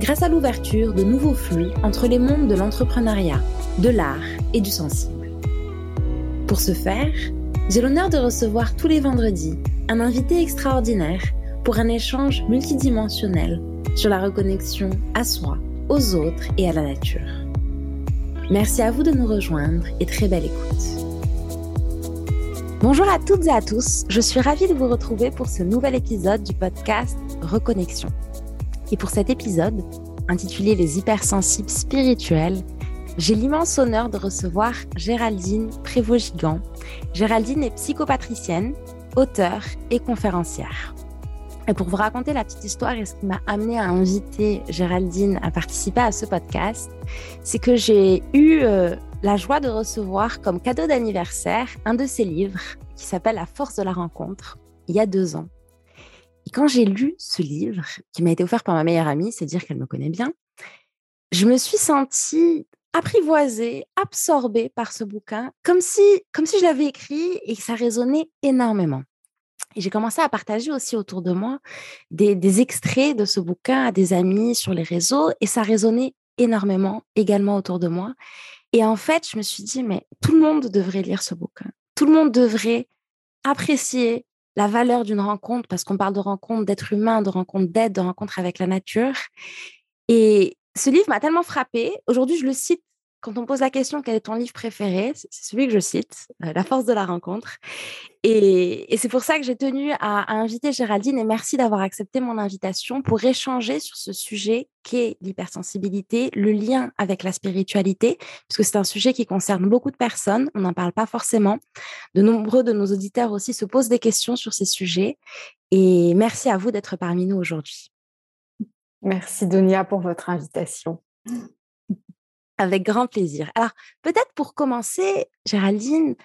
grâce à l'ouverture de nouveaux flux entre les mondes de l'entrepreneuriat, de l'art et du sensible. Pour ce faire, j'ai l'honneur de recevoir tous les vendredis un invité extraordinaire pour un échange multidimensionnel sur la reconnexion à soi, aux autres et à la nature. Merci à vous de nous rejoindre et très belle écoute. Bonjour à toutes et à tous, je suis ravie de vous retrouver pour ce nouvel épisode du podcast Reconnexion. Et pour cet épisode, intitulé Les hypersensibles spirituels, j'ai l'immense honneur de recevoir Géraldine Prévost-Gigant. Géraldine est psychopatricienne, auteure et conférencière. Et pour vous raconter la petite histoire et ce qui m'a amené à inviter Géraldine à participer à ce podcast, c'est que j'ai eu euh, la joie de recevoir comme cadeau d'anniversaire un de ses livres qui s'appelle La force de la rencontre, il y a deux ans. Et quand j'ai lu ce livre, qui m'a été offert par ma meilleure amie, c'est dire qu'elle me connaît bien, je me suis sentie apprivoisée, absorbée par ce bouquin, comme si, comme si je l'avais écrit et que ça résonnait énormément. Et j'ai commencé à partager aussi autour de moi des, extraits de ce bouquin à des amis sur les réseaux et ça résonnait énormément également autour de moi. Et en fait, je me suis dit, mais tout le monde devrait lire ce bouquin. Tout le monde devrait apprécier la valeur d'une rencontre, parce qu'on parle de rencontre d'être humain, de rencontre d'aide, de rencontre avec la nature. Et ce livre m'a tellement frappé. Aujourd'hui, je le cite quand on pose la question quel est ton livre préféré, c'est celui que je cite, euh, La force de la rencontre. Et, c'est pour ça que j'ai tenu à, inviter Géraldine et merci d'avoir accepté mon invitation pour échanger sur ce sujet qu'est l'hypersensibilité, le lien avec la spiritualité, puisque c'est un sujet qui concerne beaucoup de personnes, on n'en parle pas forcément. De nombreux de nos auditeurs aussi se posent des questions sur ces sujets. Et merci à vous d'être parmi nous aujourd'hui. Merci Donia pour votre invitation. Avec grand plaisir. Alors, peut-être pour commencer, Géraldine,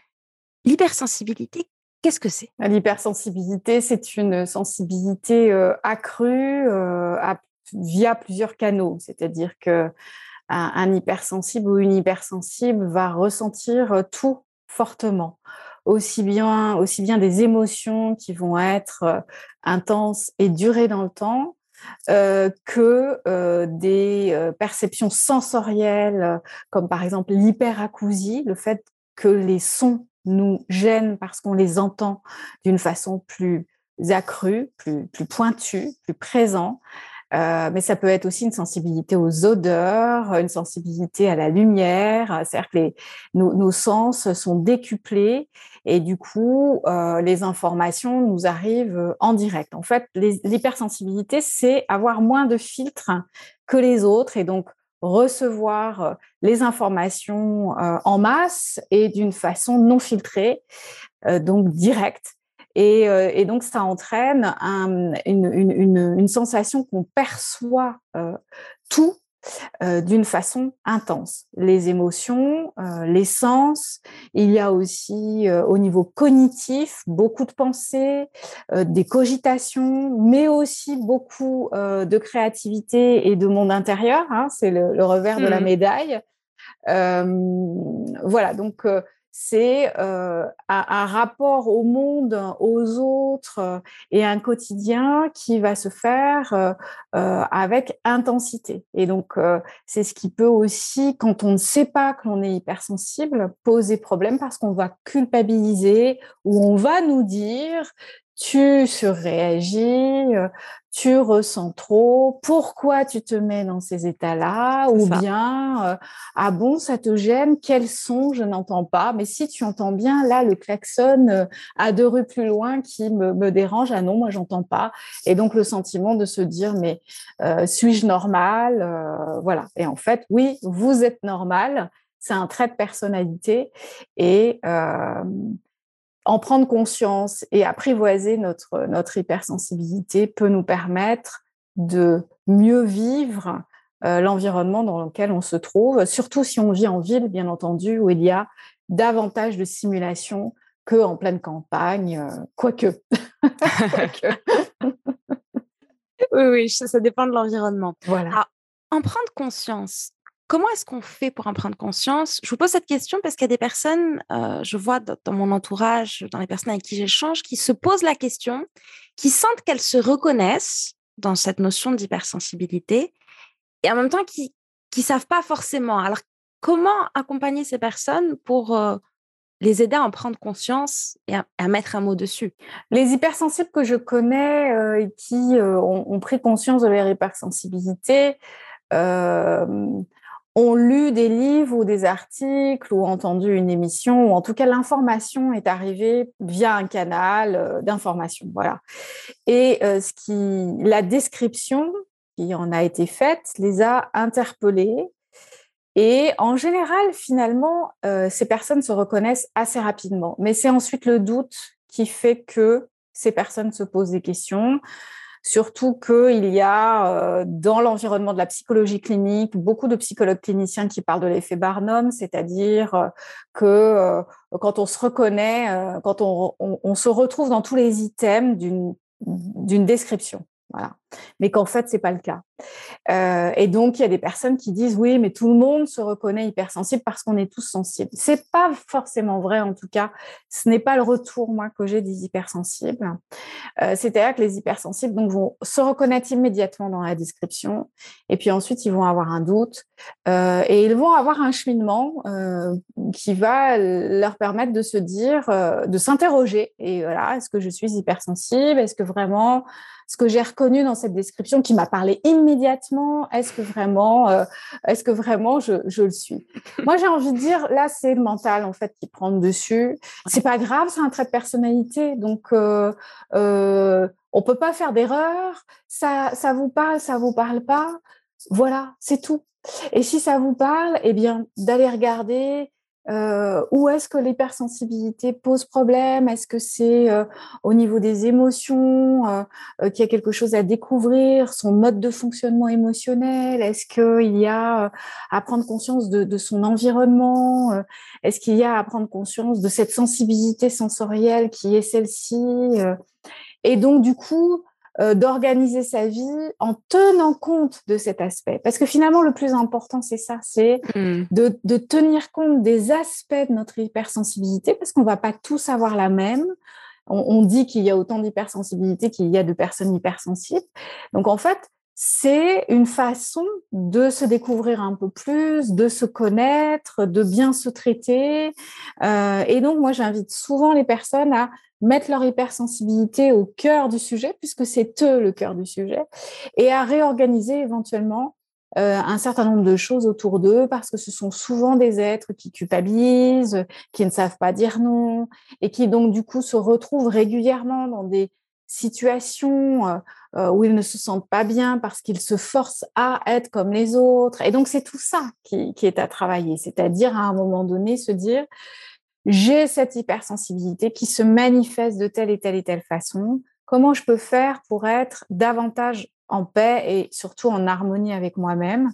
l'hypersensibilité, qu'est-ce que c'est? L'hypersensibilité, c'est une sensibilité accrue via plusieurs canaux. C'est-à-dire que un, hypersensible ou une hypersensible va ressentir tout fortement aussi bien, aussi bien des émotions qui vont être intenses et durer dans le temps, euh, que euh, des euh, perceptions sensorielles, comme par exemple l'hyperacousie, le fait que les sons nous gênent parce qu'on les entend d'une façon plus accrue, plus, pointue, plus présent. Euh, mais ça peut être aussi une sensibilité aux odeurs, une sensibilité à la lumière. C'est-à-dire que nos, sens sont décuplés et du coup, euh, les informations nous arrivent en direct. En fait, l'hypersensibilité, c'est avoir moins de filtres que les autres et donc recevoir les informations euh, en masse et d'une façon non filtrée, euh, donc directe. Euh, et, donc, ça entraîne une, sensation qu'on perçoit euh, tout euh, d'une façon intense. Les émotions, les sens, il y a aussi au niveau cognitif beaucoup de pensées, des cogitations, mais aussi beaucoup de créativité et de monde intérieur. Hein, c'est le, revers de la mmh. médaille. voilà, donc c'est un, rapport au monde, aux autres et un quotidien qui va se faire avec intensité. Et donc, c'est ce qui peut aussi, quand on ne sait pas que l'on est hypersensible, poser problème parce qu'on va culpabiliser ou on va nous dire tu surréagis, tu ressens trop, pourquoi tu te mets dans ces états-là, ou bien, euh, ah bon, ça te gêne, quel son, je n'entends pas, mais si tu entends bien, là, le klaxon euh, à deux rues plus loin qui me, me dérange, ah non, moi, j'entends pas. Et donc, le sentiment de se dire, mais euh, suis-je normal Voilà. Et en fait, oui, vous êtes normal, c'est un trait de personnalité, et en prendre conscience et apprivoiser notre, notre hypersensibilité peut nous permettre de mieux vivre l'environnement dans lequel on se trouve, surtout si on vit en ville, bien entendu, où il y a davantage de simulation qu'en pleine campagne, quoique. oui, oui, ça dépend de l'environnement. Voilà. en prendre conscience, comment est-ce qu'on fait pour en prendre conscience? Je vous pose cette question parce qu'il y a des personnes, euh, je vois dans, mon entourage, dans les personnes avec qui j'échange, qui se posent la question, qui sentent qu'elles se reconnaissent dans cette notion d'hypersensibilité et en même temps qui ne savent pas forcément. Alors, comment accompagner ces personnes pour euh, les aider à en prendre conscience et à, mettre un mot dessus? Les hypersensibles que je connais euh, et qui ont, pris conscience de leur hypersensibilité ont lu des livres ou des articles ou entendu une émission ou en tout cas l'information est arrivée via un canal d'information. Voilà. Et ce qui, la description qui en a été faite les a interpellés et en général, finalement, euh, ces personnes se reconnaissent assez rapidement. Mais c'est ensuite le doute qui fait que ces personnes se posent des questions. Surtout qu'il y a euh, dans l'environnement de la psychologie clinique beaucoup de psychologues cliniciens qui parlent de l'effet Barnum, c'est-à-dire euh, que quand on se reconnaît, quand on, se retrouve dans tous les items d'une description. Mais qu'en fait, c'est pas le cas. Euh, et donc, il y a des personnes qui disent oui, mais tout le monde se reconnaît hypersensible parce qu'on est tous sensibles. C'est pas forcément vrai, en tout cas. Ce n'est pas le retour, moi, que j'ai des hypersensibles. Euh, C'est-à-dire que les hypersensibles donc, vont se reconnaître immédiatement dans la description. Et puis ensuite, ils vont avoir un doute. Euh, et ils vont avoir un cheminement qui va leur permettre de se dire, de s'interroger. Et voilà, est-ce que je suis hypersensible? Est-ce que vraiment ce que j'ai reconnu dans cette description qui m'a parlé immédiatement, est-ce que vraiment, euh, est-ce que vraiment je, je, le suis? Moi, j'ai envie de dire, là, c'est le mental en fait qui prend dessus. C'est pas grave, c'est un trait de personnalité, donc euh, euh, on peut pas faire d'erreur. Ça, ça vous parle, ça vous parle pas. Voilà, c'est tout. Et si ça vous parle, eh bien, d'aller regarder euh, où est-ce que l'hypersensibilité pose problème? Est-ce que c'est euh, au niveau des émotions euh, euh, qu'il y a quelque chose à découvrir Son mode de fonctionnement émotionnel? Est-ce qu'il y a à prendre conscience de, de son environnement Est-ce qu'il y a à prendre conscience de cette sensibilité sensorielle qui est celle-ci Et donc, du coup, euh, d'organiser sa vie en tenant compte de cet aspect. Parce que finalement, le plus important, c'est ça, c'est mmh. de, tenir compte des aspects de notre hypersensibilité, parce qu'on va pas tous avoir la même. On, dit qu'il y a autant d'hypersensibilité qu'il y a de personnes hypersensibles. Donc en fait, c'est une façon de se découvrir un peu plus, de se connaître, de bien se traiter. Euh, et donc, moi, j'invite souvent les personnes à mettre leur hypersensibilité au cœur du sujet, puisque c'est eux le cœur du sujet, et à réorganiser éventuellement euh, un certain nombre de choses autour d'eux, parce que ce sont souvent des êtres qui culpabilisent, qui ne savent pas dire non, et qui donc du coup se retrouvent régulièrement dans des situations euh, euh, où ils ne se sentent pas bien parce qu'ils se forcent à être comme les autres. Et donc c'est tout ça qui, est à travailler, c'est-à-dire à un moment donné se dire j'ai cette hypersensibilité qui se manifeste de telle et telle et telle façon. Comment je peux faire pour être davantage en paix et surtout en harmonie avec moi-même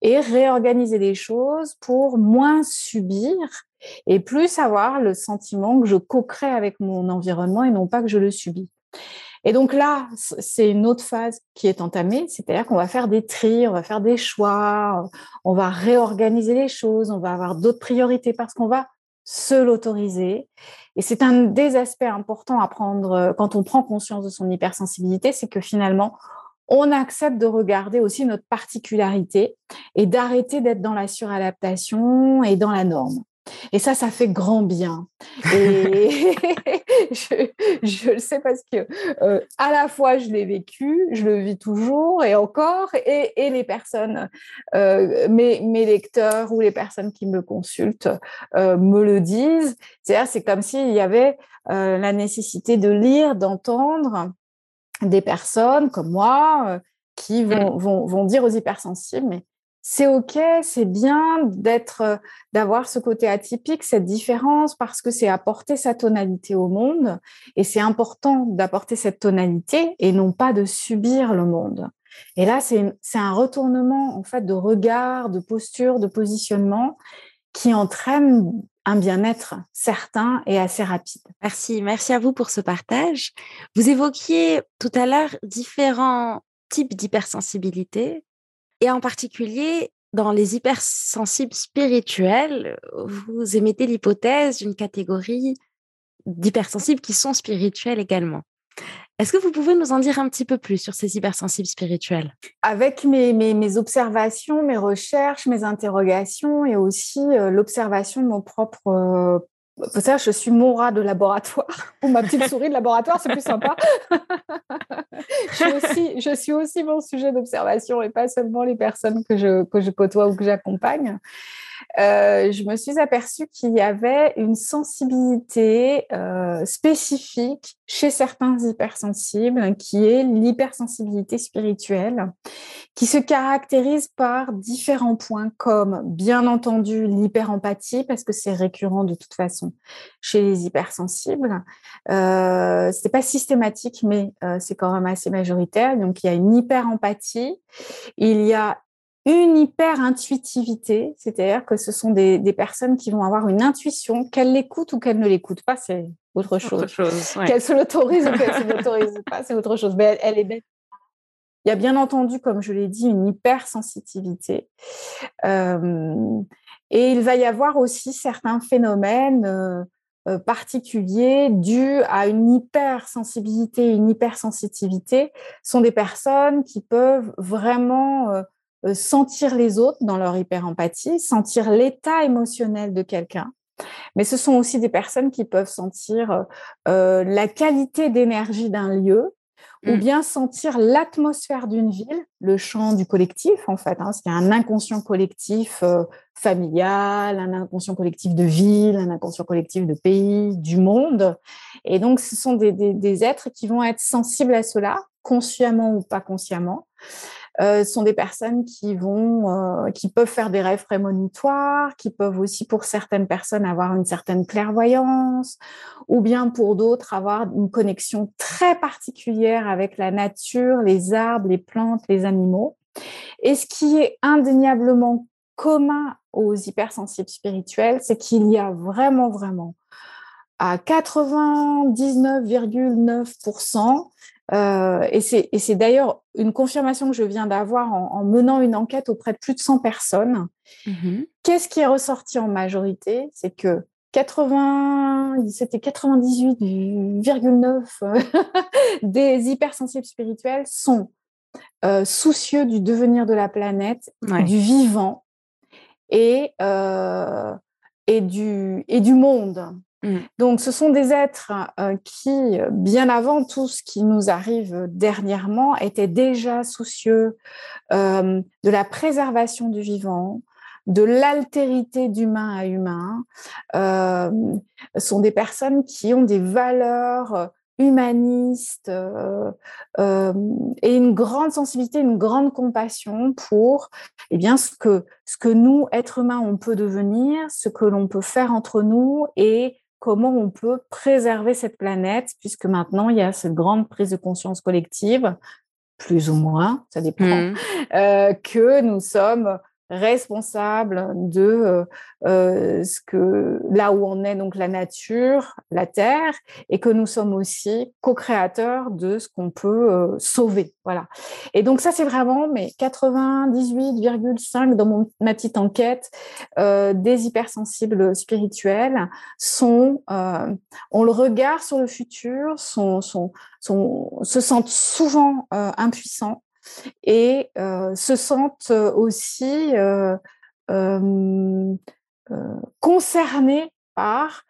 et réorganiser les choses pour moins subir et plus avoir le sentiment que je co-crée avec mon environnement et non pas que je le subis? Et donc là, c'est une autre phase qui est entamée, c'est-à-dire qu'on va faire des tris, on va faire des choix, on va réorganiser les choses, on va avoir d'autres priorités parce qu'on va se l'autoriser. Et c'est un des aspects importants à prendre euh, quand on prend conscience de son hypersensibilité, c'est que finalement, on accepte de regarder aussi notre particularité et d'arrêter d'être dans la suradaptation et dans la norme. Et ça, ça fait grand bien. Et je, le sais parce que euh, à la fois je l'ai vécu, je le vis toujours et encore, et, les personnes, euh, mes, mes, lecteurs ou les personnes qui me consultent euh, me le disent. C'est-à-dire, c'est comme s'il y avait la nécessité de lire, d'entendre des personnes comme moi qui vont, mmh. vont, vont dire aux hypersensibles, mais c'est ok, c'est bien d'être, euh, d'avoir ce côté atypique, cette différence, parce que c'est apporter sa tonalité au monde, et c'est important d'apporter cette tonalité et non pas de subir le monde. Et là, c'est un retournement en fait de regard, de posture, de positionnement qui entraîne un bien-être certain et assez rapide. Merci, merci à vous pour ce partage. Vous évoquiez tout à l'heure différents types d'hypersensibilité et en particulier dans les hypersensibles spirituels, vous émettez l'hypothèse d'une catégorie d'hypersensibles qui sont spirituels également. Est-ce que vous pouvez nous en dire un petit peu plus sur ces hypersensibles spirituels? Avec mes, mes, observations, mes recherches, mes interrogations et aussi euh, l'observation de mon propre... Euh, ça, je suis mon rat de laboratoire ou ma petite souris de laboratoire, c'est plus sympa. je, suis aussi, mon sujet d'observation et pas seulement les personnes que je, que je côtoie ou que j'accompagne. Euh, je me suis aperçue qu'il y avait une sensibilité euh, spécifique chez certains hypersensibles, qui est l'hypersensibilité spirituelle, qui se caractérise par différents points, comme bien entendu l'hyperempathie, parce que c'est récurrent de toute façon chez les hypersensibles. Euh, c'est pas systématique, mais euh, c'est quand même assez majoritaire. Donc il y a une hyperempathie, il y a une hyper-intuitivité, c'est-à-dire que ce sont des, personnes qui vont avoir une intuition, qu'elles l'écoutent ou qu'elles ne l'écoutent pas, c'est autre chose. Qu'elles se l'autorisent ou qu'elles ne se l'autorisent pas, c'est autre chose. Mais elle, est. Il y a bien entendu, comme je l'ai dit, une hypersensitivité. Euh, et il va y avoir aussi certains phénomènes euh, euh, particuliers dus à une hypersensibilité, une hypersensitivité. Ce sont des personnes qui peuvent vraiment euh, sentir les autres dans leur hyper-empathie, sentir l'état émotionnel de quelqu'un. Mais ce sont aussi des personnes qui peuvent sentir la qualité d'énergie d'un lieu ou mmh. bien sentir l'atmosphère d'une ville, le champ du collectif en fait. Hein, y a un inconscient collectif euh, familial, un inconscient collectif de ville, un inconscient collectif de pays, du monde? Et donc ce sont des, des êtres qui vont être sensibles à cela, consciemment ou pas consciemment. Euh, sont des personnes qui vont, euh, qui peuvent faire des rêves prémonitoires, qui peuvent aussi pour certaines personnes avoir une certaine clairvoyance, ou bien pour d'autres avoir une connexion très particulière avec la nature, les arbres, les plantes, les animaux. Et ce qui est indéniablement commun aux hypersensibles spirituels, c'est qu'il y a vraiment, vraiment à 99,9% euh, et c'est d'ailleurs une confirmation que je viens d'avoir en, menant une enquête auprès de plus de 100 personnes. Mmh Qu'est-ce qui est ressorti en majorité? C'est que 80, c'était 98,9 des hypersensibles spirituels sont euh, soucieux du devenir de la planète, du vivant et, euh, et, du, et du monde. Mmh. Donc, ce sont des êtres euh, qui, bien avant tout ce qui nous arrive dernièrement, étaient déjà soucieux euh, de la préservation du vivant, de l'altérité d'humain à humain. Euh, sont des personnes qui ont des valeurs humanistes et une grande sensibilité, une grande compassion pour eh bien, ce, que, ce que nous, êtres humains, on peut devenir, ce que l'on peut faire entre nous et comment on peut préserver cette planète, puisque maintenant, il y a cette grande prise de conscience collective, plus ou moins, ça dépend, mmh. euh, que nous sommes responsable de euh, euh, ce que là où on est donc la nature, la terre, et que nous sommes aussi co-créateurs de ce qu'on peut euh, sauver. Voilà. Et donc ça c'est vraiment mais 98,5 dans mon, ma petite enquête des hypersensibles spirituels sont on le regarde sur le futur, sont, sont, sont se sentent souvent impuissants et se sentent aussi concernés par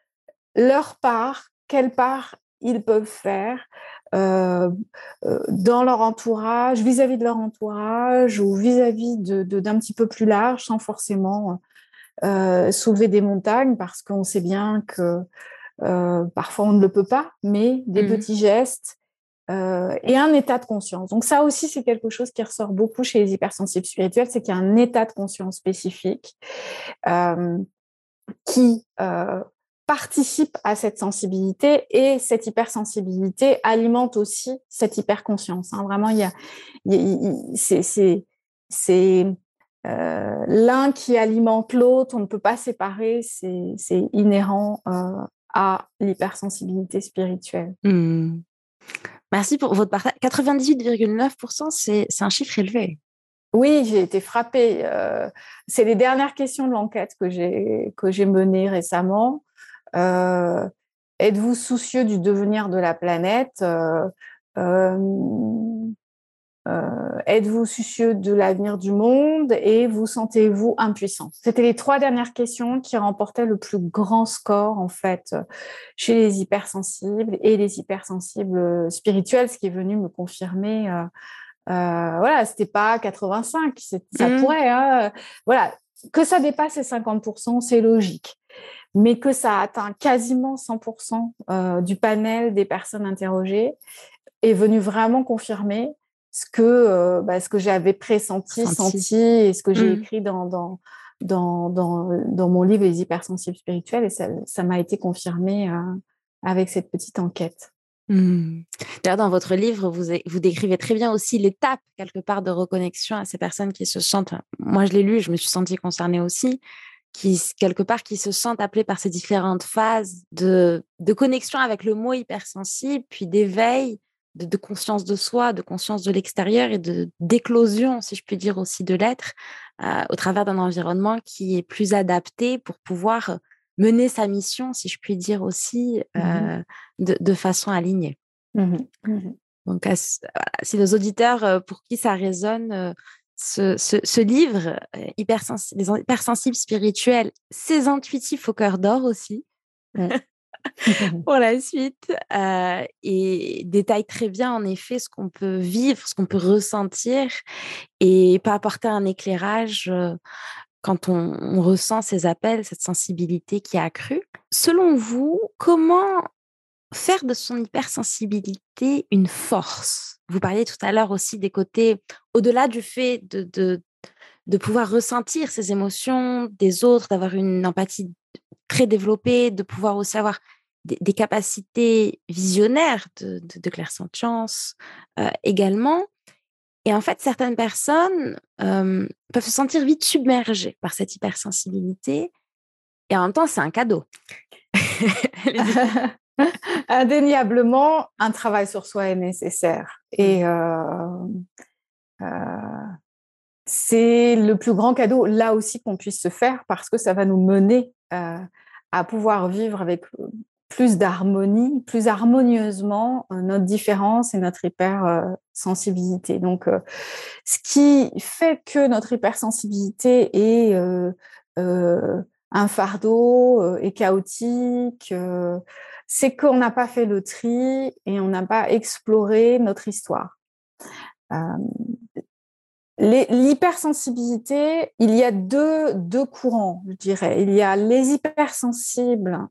leur part, quelle part ils peuvent faire dans leur entourage, vis-à-vis de leur entourage ou vis-à-vis d'un petit peu plus large, sans forcément soulever des montagnes, parce qu'on sait bien que parfois on ne le peut pas, mais des mmh petits gestes, euh, et un état de conscience. Donc ça aussi, c'est quelque chose qui ressort beaucoup chez les hypersensibles spirituels, c'est qu'il y a un état de conscience spécifique euh, qui, euh, participe à cette sensibilité et cette hypersensibilité alimente aussi cette hyperconscience. Hein. Vraiment, il y a, c'est euh, l'un qui alimente l'autre, on ne peut pas séparer, c'est inhérent euh, à l'hypersensibilité spirituelle. Mmh. Merci pour votre partage. 98,9%, c'est un chiffre élevé. Oui, j'ai été frappée. Euh, c'est les dernières questions de l'enquête que j'ai menées récemment. Êtes-vous soucieux du devenir de la planète? Euh, êtes-vous soucieux de l'avenir du monde et vous sentez-vous impuissant? C'était les trois dernières questions qui remportaient le plus grand score en fait chez les hypersensibles et les hypersensibles spirituels, ce qui est venu me confirmer. Euh, euh, voilà, c'était pas 85, ça mmh. pourrait. Hein, voilà, que ça dépasse les 50%, c'est logique. Mais que ça atteint quasiment 100% du panel des personnes interrogées est venu vraiment confirmer ce que, euh, bah, ce que j'avais pressenti, senti. et ce que j'ai mmh. écrit dans, dans, dans, dans, mon livre Les hypersensibles spirituels. Et ça m'a été confirmé euh, avec cette petite enquête. Mmh. D'ailleurs, dans votre livre, vous, vous décrivez très bien aussi l'étape, quelque part, de reconnexion à ces personnes qui se sentent, moi je l'ai lu, je me suis sentie concernée aussi, qui, quelque part, qui se sentent appelées par ces différentes phases de, de connexion avec le mot hypersensible, puis d'éveil, de, conscience de soi, de conscience de l'extérieur et de d'éclosion, si je puis dire aussi, de l'être euh, au travers d'un environnement qui est plus adapté pour pouvoir mener sa mission, si je puis dire aussi, mmh euh, de, façon alignée. Mmh mmh Donc, si les auditeurs euh, pour qui ça résonne, ce, livre, hypersens Les hypersensibles spirituels, ces intuitifs au cœur d'or aussi, pour la suite euh, et détaille très bien en effet ce qu'on peut vivre, ce qu'on peut ressentir et pas apporter un éclairage euh, quand on, ressent ces appels, cette sensibilité qui a accrue. Selon vous, comment faire de son hypersensibilité une force? Vous parliez tout à l'heure aussi des côtés, au-delà du fait de, de, de pouvoir ressentir ces émotions des autres, d'avoir une empathie très développée, de pouvoir aussi avoir des, capacités visionnaires de, de, clairsentience euh, également. Et en fait, certaines personnes euh, peuvent se sentir vite submergées par cette hypersensibilité. Et en même temps, c'est un cadeau. Indéniablement, un travail sur soi est nécessaire. Et mmh. euh, c'est le plus grand cadeau, là aussi, qu'on puisse se faire parce que ça va nous mener à pouvoir vivre avec plus d'harmonie, plus harmonieusement euh, notre différence et notre hypersensibilité. Donc, euh, ce qui fait que notre hypersensibilité est euh, un fardeau et chaotique, c'est qu'on n'a pas fait le tri et on n'a pas exploré notre histoire. L'hypersensibilité, il y a deux, deux courants, je dirais. Il y a les hypersensibles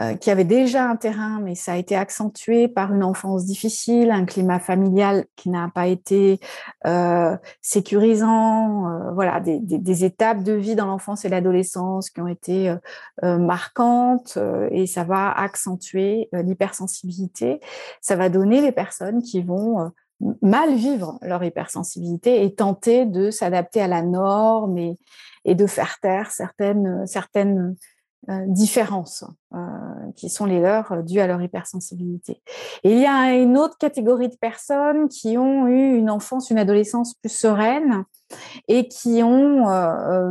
euh, qui avait déjà un terrain, mais ça a été accentué par une enfance difficile, un climat familial qui n'a pas été euh, sécurisant, euh, voilà, des, des, des, étapes de vie dans l'enfance et l'adolescence qui ont été euh, euh, marquantes, et ça va accentuer l'hypersensibilité. Ça va donner les personnes qui vont mal vivre leur hypersensibilité et tenter de s'adapter à la norme et, et de faire taire certaines certaines euh, différences euh, qui sont les leurs euh, dues à leur hypersensibilité. Il y a une autre catégorie de personnes qui ont eu une enfance, une adolescence plus sereine et qui ont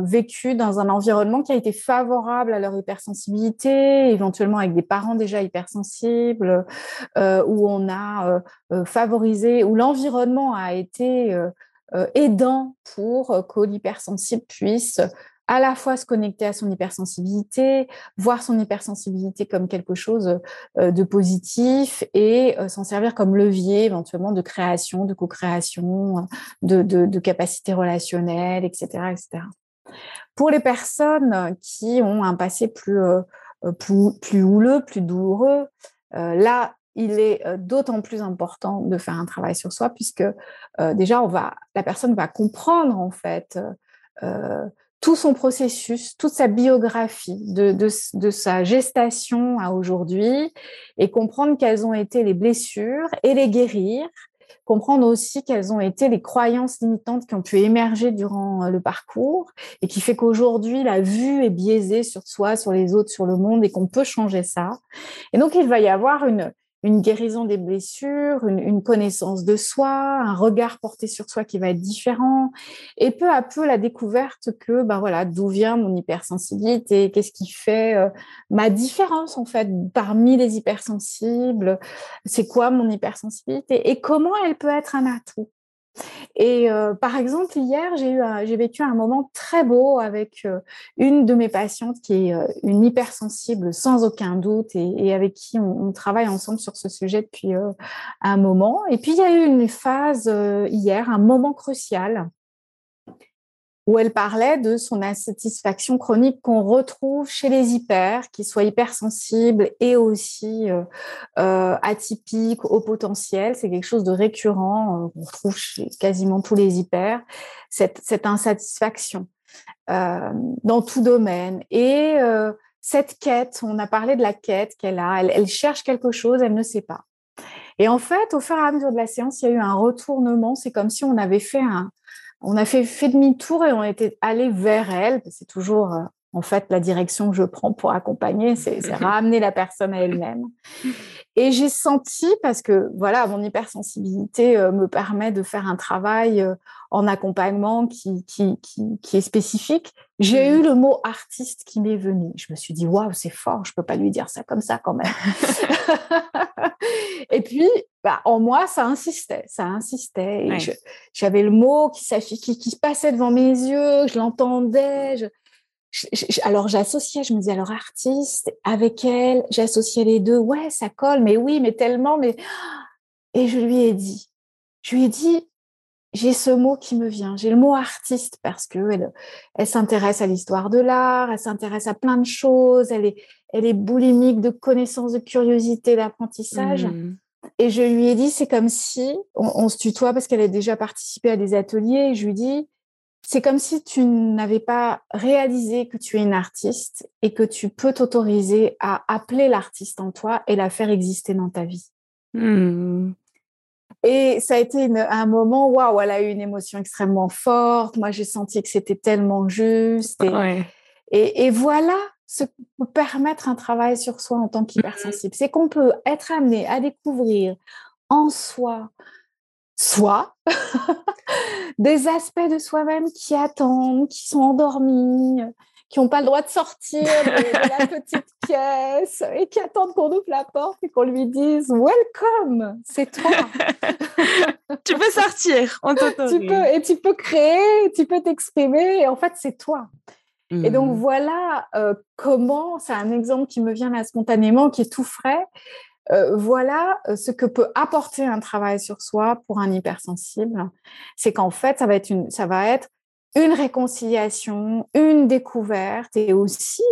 vécu dans un environnement qui a été favorable à leur hypersensibilité, éventuellement avec des parents déjà hypersensibles, où on a favorisé, où l'environnement a été aidant pour que l'hypersensible puisse à la fois se connecter à son hypersensibilité, voir son hypersensibilité comme quelque chose euh, de positif et euh, s'en servir comme levier éventuellement de création, de co-création, de, de, capacité relationnelle, etc., etc. Pour les personnes qui ont un passé plus, euh, plus, plus houleux, plus douloureux, là, il est d'autant plus important de faire un travail sur soi puisque déjà on va, la personne va comprendre en fait tout son processus, toute sa biographie de, de, sa gestation à aujourd'hui et comprendre quelles ont été les blessures et les guérir, comprendre aussi quelles ont été les croyances limitantes qui ont pu émerger durant euh, le parcours et qui fait qu'aujourd'hui la vue est biaisée sur soi, sur les autres, sur le monde et qu'on peut changer ça. Et donc il va y avoir une, une guérison des blessures, une, connaissance de soi, un regard porté sur soi qui va être différent, et peu à peu la découverte que, ben voilà, d'où vient mon hypersensibilité, qu'est-ce qui fait euh, ma différence en fait parmi les hypersensibles, c'est quoi mon hypersensibilité et comment elle peut être un atout. Et euh, par exemple, hier, j'ai vécu un moment très beau avec euh, une de mes patientes qui est euh, une hypersensible sans aucun doute et, avec qui on, travaille ensemble sur ce sujet depuis un moment. Et puis il y a eu une phase hier, un moment crucial où elle parlait de son insatisfaction chronique qu'on retrouve chez les hyper, qui soient hypersensibles et aussi euh, euh, atypiques au potentiel. C'est quelque chose de récurrent, euh, on retrouve chez quasiment tous les hyper, cette, insatisfaction dans tout domaine. Et cette quête, on a parlé de la quête qu'elle a, elle cherche quelque chose, elle ne sait pas. Et en fait, au fur et à mesure de la séance, il y a eu un retournement. C'est comme si on avait fait un, on a fait, demi-tour et on était allé vers elle. C'est toujours, euh, en fait, la direction que je prends pour accompagner, c'est ramener la personne à elle-même. Et j'ai senti, parce que voilà, mon hypersensibilité euh, me permet de faire un travail euh, en accompagnement qui, qui, qui, est spécifique, j'ai mmh. eu le mot artiste qui m'est venu. Je me suis dit, waouh, c'est fort, je peux pas lui dire ça comme ça quand même. et puis, bah, en moi, ça insistait, ça insistait. J'avais le mot qui, qui, qui, passait devant mes yeux, je l'entendais. Je, alors j'associais, je me disais alors artiste avec elle, j'associais les deux, ouais ça colle, mais oui, mais tellement, mais et je lui ai dit, je lui ai dit, j'ai ce mot qui me vient, j'ai le mot artiste parce que elle, elle s'intéresse à l'histoire de l'art, elle s'intéresse à plein de choses, elle est, elle est boulimique de connaissances, de curiosité, d'apprentissage. Mmh. Et je lui ai dit, c'est comme si, on, on se tutoie parce qu'elle a déjà participé à des ateliers, et je lui dis, c'est comme si tu n'avais pas réalisé que tu es une artiste et que tu peux t'autoriser à appeler l'artiste en toi et la faire exister dans ta vie. Hmm. Et ça a été un moment, waouh, elle a eu une émotion extrêmement forte. Moi, j'ai senti que c'était tellement juste. Et, et, voilà ce que peut permettre un travail sur soi en tant qu'hypersensible. C'est qu'on peut être amené à découvrir en soi soit des aspects de soi-même qui attendent, qui sont endormis, qui n'ont pas le droit de sortir de, la petite pièce et qui attendent qu'on ouvre la porte et qu'on lui dise Welcome, c'est toi. tu peux sortir, on tu peux Et tu peux créer, tu peux t'exprimer, et en fait, c'est toi. Et donc mmh. voilà euh, comment, c'est un exemple qui me vient là spontanément, qui est tout frais, euh, voilà euh, ce que peut apporter un travail sur soi pour un hypersensible. C'est qu'en fait, ça va être une, ça va être une réconciliation, une découverte et aussi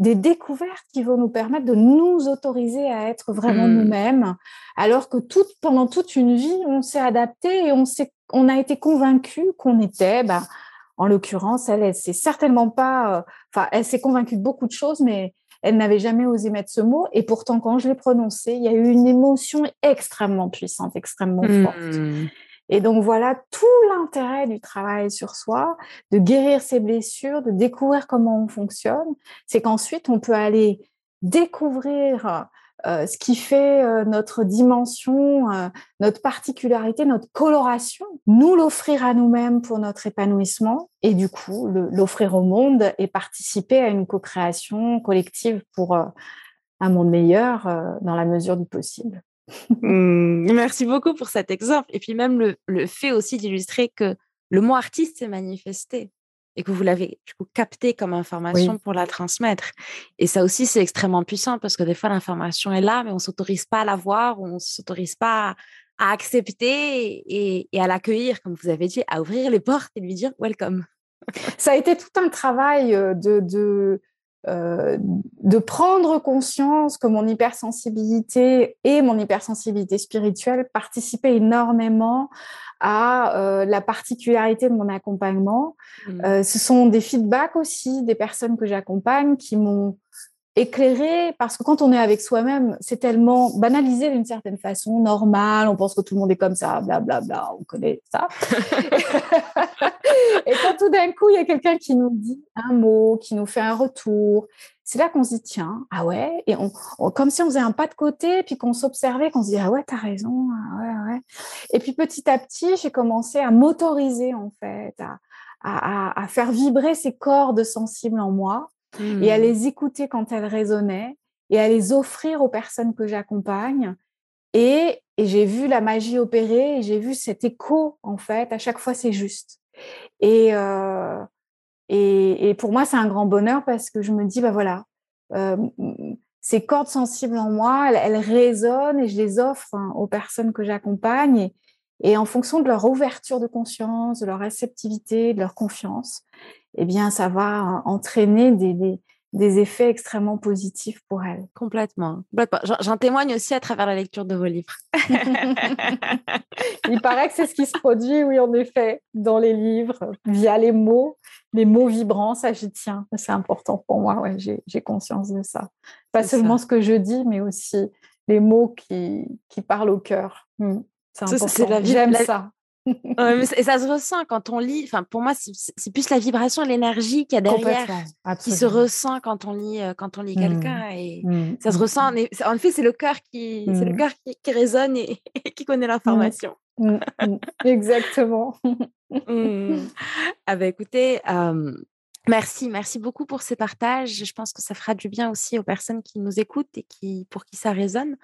des découvertes qui vont nous permettre de nous autoriser à être vraiment mmh. nous-mêmes, alors que tout, pendant toute une vie, on s'est adapté et on, on a été convaincu qu'on était, bah, en l'occurrence, elle, elle s'est certainement pas, euh, enfin, elle s'est convaincue de beaucoup de choses, mais elle n'avait jamais osé mettre ce mot. Et pourtant, quand je l'ai prononcé, il y a eu une émotion extrêmement puissante, extrêmement forte. Hmm. Et donc voilà tout l'intérêt du travail sur soi, de guérir ses blessures, de découvrir comment on fonctionne. C'est qu'ensuite, on peut aller découvrir euh, ce qui fait euh, notre dimension, euh, notre particularité, notre coloration, nous l'offrir à nous-mêmes pour notre épanouissement et du coup l'offrir au monde et participer à une co-création collective pour un monde meilleur dans la mesure du possible. Mmh, merci beaucoup pour cet exemple. Et puis même le, le fait aussi d'illustrer que le mot artiste s'est manifesté et que vous l'avez du coup capté comme information pour la transmettre. Et ça aussi, c'est extrêmement puissant parce que des fois, l'information est là, mais on ne s'autorise pas à la voir, on ne s'autorise pas à accepter et, à l'accueillir, comme vous avez dit, à ouvrir les portes et lui dire welcome. ça a été tout un travail de, euh, de prendre conscience que mon hypersensibilité et mon hypersensibilité spirituelle participaient énormément à euh, la particularité de mon accompagnement. Mmh. ce sont des feedbacks aussi des personnes que j'accompagne qui m'ont éclairé parce que quand on est avec soi-même, c'est tellement banalisé d'une certaine façon, normal, on pense que tout le monde est comme ça, blablabla, bla, bla, on connaît ça. et quand tout d'un coup, il y a quelqu'un qui nous dit un mot, qui nous fait un retour, c'est là qu'on se dit, tiens, ah ouais, et on, comme si on faisait un pas de côté, puis qu'on s'observait, qu'on se dit, ah ouais, t'as raison, ah ouais, ouais. Et puis petit à petit, j'ai commencé à m'autoriser, en fait, à, à, à, faire vibrer ces cordes sensibles en moi et à mmh. les écouter quand elles résonnaient et à les offrir aux personnes que j'accompagne. Et, et j'ai vu la magie opérer et j'ai vu cet écho, en fait, à chaque fois c'est juste. Et, euh, et, et, pour moi, c'est un grand bonheur parce que je me dis, bah voilà, euh, ces cordes sensibles en moi, elles, résonnent et je les offre hein, aux personnes que j'accompagne. Et, en fonction de leur ouverture de conscience, de leur réceptivité, de leur confiance, eh bien, ça va entraîner des, des, effets extrêmement positifs pour elle. Complètement. J'en témoigne aussi à travers la lecture de vos livres. Il paraît que c'est ce qui se produit, oui, en effet, dans les livres, via les mots, les mots vibrants, ça j'y tiens. C'est important pour moi, ouais, j'ai conscience de ça. Pas seulement ce que je dis, mais aussi les mots qui, qui parlent au cœur. Hmm, c'est important. J'aime ça et ça se ressent quand on lit. Enfin, pour moi, c'est plus la vibration, l'énergie qu'il y a derrière qui se ressent quand on lit, euh, quand on lit quelqu'un. Mmh. Et mmh. ça se ressent. En effet, c'est le cœur qui, c'est le mmh. cœur qui, résonne et, qui connaît l'information. Exactement. ah bah, écoutez, merci, merci beaucoup pour ces partages. Je pense que ça fera du bien aussi aux personnes qui nous écoutent et qui, pour qui ça résonne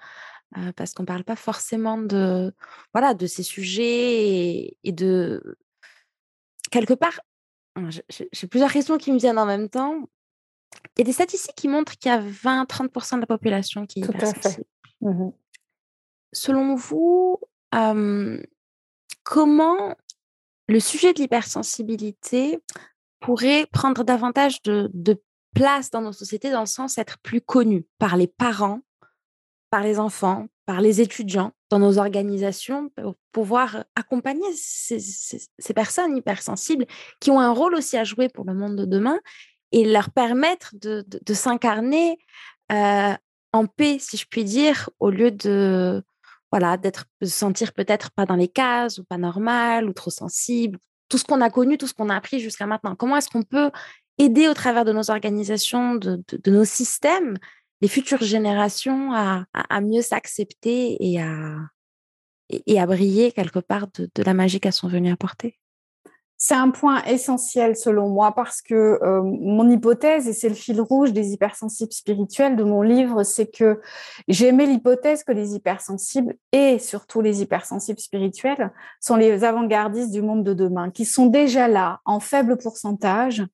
parce qu'on ne parle pas forcément de, voilà, de ces sujets et, de... Quelque part, j'ai plusieurs questions qui me viennent en même temps. Il y a des statistiques qui montrent qu'il y a 20-30% de la population qui est hypersensible. Mmh Selon vous, comment le sujet de l'hypersensibilité pourrait prendre davantage de, de, place dans nos sociétés, dans le sens être plus connu par les parents, par les enfants, par les étudiants dans nos organisations pour pouvoir accompagner ces, personnes hypersensibles qui ont un rôle aussi à jouer pour le monde de demain et leur permettre de, s'incarner euh, en paix, si je puis dire, au lieu de voilà d'être se sentir peut-être pas dans les cases ou pas normal ou trop sensible, tout ce qu'on a connu, tout ce qu'on a appris jusqu'à maintenant. Comment est-ce qu'on peut aider au travers de nos organisations, de nos systèmes, les futures générations à, mieux s'accepter et à, et, à briller quelque part de, la magie qu'elles sont venues apporter c'est un point essentiel selon moi parce que euh, mon hypothèse, et c'est le fil rouge des hypersensibles spirituels de mon livre, c'est que j'aimais l'hypothèse que les hypersensibles et surtout les hypersensibles spirituels sont les avant-gardistes du monde de demain, qui sont déjà là en faible pourcentage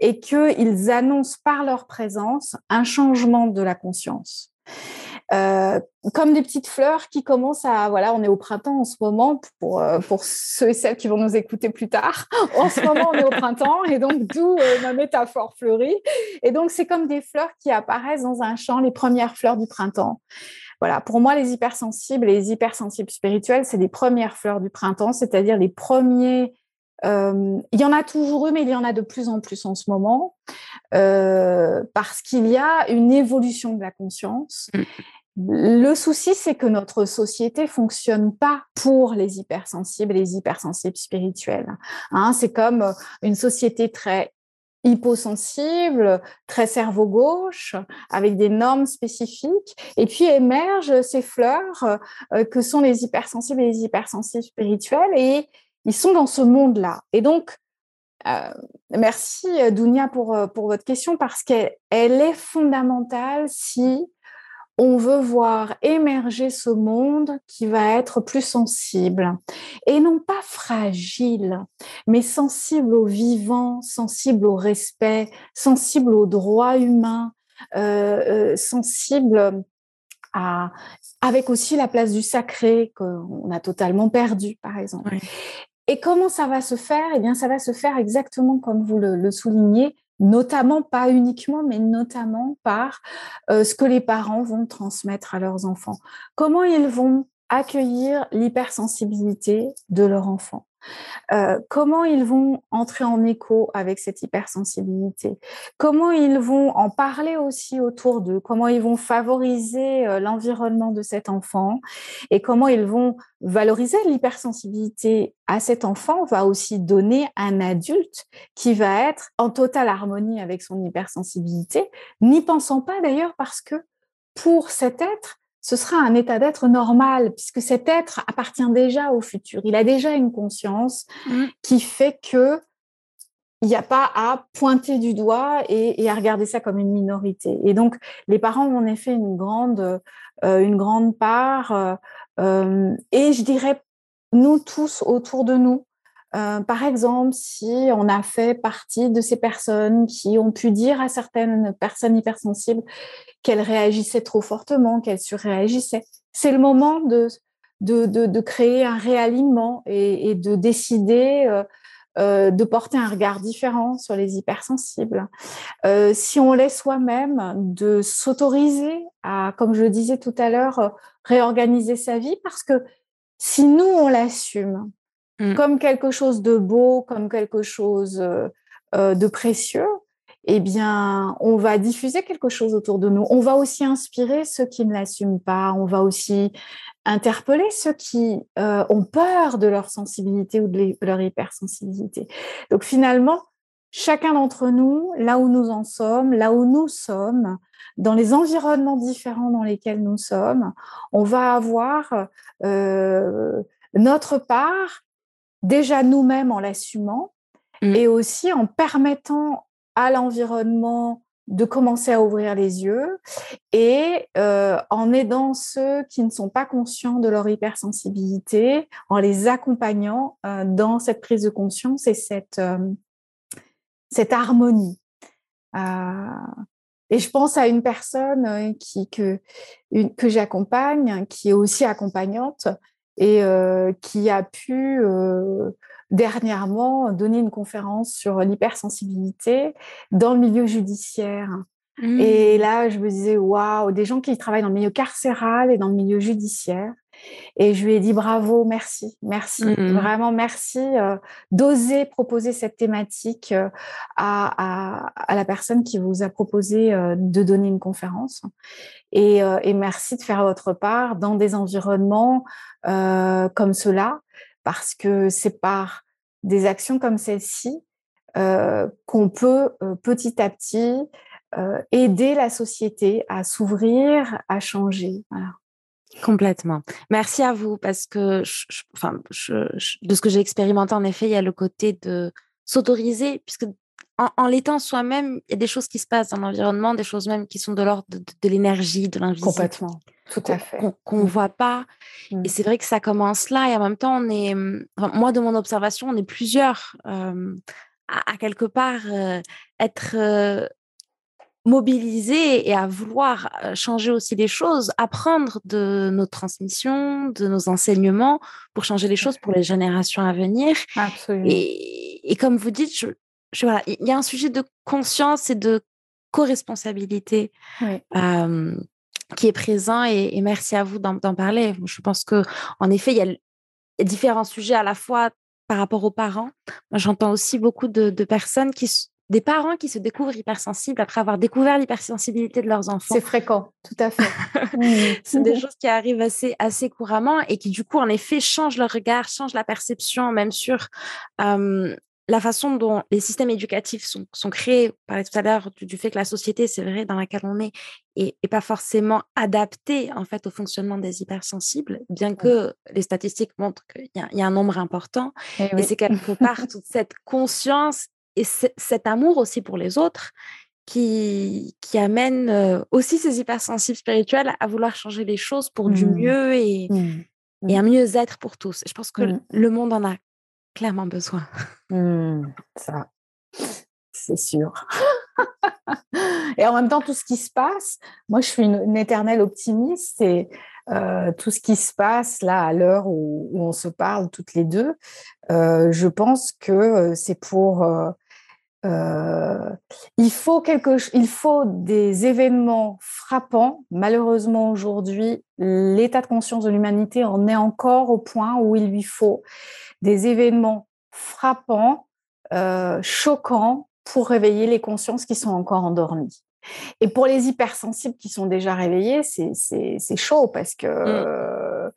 et qu'ils annoncent par leur présence un changement de la conscience. Euh, comme des petites fleurs qui commencent à voilà on est au printemps en ce moment pour euh, pour ceux et celles qui vont nous écouter plus tard. En ce moment on est au printemps et donc d'où euh, ma métaphore fleurie. Et donc c'est comme des fleurs qui apparaissent dans un champ les premières fleurs du printemps. Voilà pour moi les hypersensibles et les hypersensibles spirituels c'est les premières fleurs du printemps c'est-à-dire les premiers il y en a toujours eu, mais il y en a de plus en plus en ce moment, parce qu'il y a une évolution de la conscience. Le souci, c'est que notre société fonctionne pas pour les hypersensibles les hypersensibles spirituels. Hein. c'est comme euh, une société très hyposensible, très cerveau gauche, avec des normes spécifiques. Et puis émergent ces fleurs euh, que sont les hypersensibles et les hypersensibles spirituels. Et ils sont dans ce monde-là. Et donc, euh, merci Dounia pour votre question parce qu'elle est fondamentale si on veut voir émerger ce monde qui va être plus sensible. Et non pas fragile, mais sensible au vivant, sensible au respect, sensible aux droits humains, euh, euh, sensible à, avec aussi la place du sacré qu'on a totalement perdu, par exemple. Et comment ça va se faire? Eh bien, ça va se faire exactement comme vous le, le soulignez, notamment, pas uniquement, mais notamment par ce que les parents vont transmettre à leurs enfants. Comment ils vont accueillir l'hypersensibilité de leur enfant. Euh, comment ils vont entrer en écho avec cette hypersensibilité? Comment ils vont en parler aussi autour d'eux? Comment ils vont favoriser euh, l'environnement de cet enfant? Et comment ils vont valoriser l'hypersensibilité à cet enfant va aussi donner un adulte qui va être en totale harmonie avec son hypersensibilité, n'y pensant pas d'ailleurs parce que pour cet être, ce sera un état d'être normal, puisque cet être appartient déjà au futur. Il a déjà une conscience mmh. qui fait que il n'y a pas à pointer du doigt et, à regarder ça comme une minorité. Et donc, les parents ont en effet une grande, euh, une grande part. Euh, euh, et je dirais, nous tous autour de nous, par exemple, si on a fait partie de ces personnes qui ont pu dire à certaines personnes hypersensibles qu'elle réagissait trop fortement, qu'elle surréagissait. C'est le moment de, de, de, créer un réalignement et, de décider euh, euh, de porter un regard différent sur les hypersensibles. Euh, si on l'est soi-même, de s'autoriser à, comme je le disais tout à l'heure, réorganiser sa vie parce que si nous, on l'assume mmh. comme quelque chose de beau, comme quelque chose de précieux, eh bien, on va diffuser quelque chose autour de nous. On va aussi inspirer ceux qui ne l'assument pas. On va aussi interpeller ceux qui euh, ont peur de leur sensibilité ou de leur hypersensibilité. Donc finalement, chacun d'entre nous, là où nous en sommes, là où nous sommes, dans les environnements différents dans lesquels nous sommes, on va avoir euh, notre part déjà nous-mêmes en l'assumant mmh. et aussi en permettant à l'environnement de commencer à ouvrir les yeux et euh, en aidant ceux qui ne sont pas conscients de leur hypersensibilité, en les accompagnant euh, dans cette prise de conscience et cette, euh, cette harmonie. et je pense à une personne qui, que, que j'accompagne, qui est aussi accompagnante et qui a pu dernièrement donné une conférence sur l'hypersensibilité dans le milieu judiciaire. Mmh. Et là, je me disais, waouh, des gens qui travaillent dans le milieu carcéral et dans le milieu judiciaire. Et je lui ai dit bravo, merci, merci, mmh. vraiment merci euh, d'oser proposer cette thématique euh, à, à, la personne qui vous a proposé euh, de donner une conférence. Et, et, merci de faire votre part dans des environnements comme cela parce que c'est par des actions comme celle-ci qu'on peut petit à petit aider la société à s'ouvrir, à changer. Complètement. Merci à vous parce que, enfin, de ce que j'ai expérimenté, en effet, il y a le côté de s'autoriser, puisque en, l'étant soi-même, il y a des choses qui se passent dans l'environnement, des choses même qui sont de l'ordre de, l'énergie, de l'invisible. Complètement. Tout à fait. Qu'on ne mmh. voit pas. Et mmh. c'est vrai que ça commence là. Et en même temps, on est, moi, de mon observation, on est plusieurs à, quelque part être mobilisés et à vouloir changer aussi les choses, apprendre de nos transmissions, de nos enseignements pour changer les choses pour les générations à venir. Absolument. Et, et comme vous dites, je, je, voilà, il y a un sujet de conscience et de co-responsabilité qui est présent et, merci à vous d'en parler. Je pense que en effet, il y a différents sujets à la fois par rapport aux parents. J'entends aussi beaucoup de, personnes qui des parents qui se découvrent hypersensibles après avoir découvert l'hypersensibilité de leurs enfants. C'est fréquent, tout à fait. c'est des choses qui arrivent assez, assez couramment et qui, du coup, en effet, changent le regard, changent la perception, même sur la façon dont les systèmes éducatifs sont, sont créés, on parlait tout à l'heure du, fait que la société, c'est vrai, dans laquelle on est, est, pas forcément adaptée en fait au fonctionnement des hypersensibles, bien que les statistiques montrent qu'il y, y, a un nombre important. Eh et, c'est quelque part toute cette conscience et cet amour aussi pour les autres qui, qui amène euh, aussi ces hypersensibles spirituels à vouloir changer les choses pour du mmh. mieux et, mmh. et un mieux-être pour tous. je pense que mmh. le monde en a clairement besoin. Ça, c'est sûr. et en même temps, tout ce qui se passe, moi, je suis une, éternelle optimiste et euh, tout ce qui se passe là à l'heure où, on se parle toutes les deux, euh, je pense que c'est pour il, faut quelque, il faut des événements frappants. Malheureusement, aujourd'hui, l'état de conscience de l'humanité en est encore au point où il lui faut des événements frappants, choquants, pour réveiller les consciences qui sont encore endormies. Et pour les hypersensibles qui sont déjà réveillés, c'est chaud parce que mmh.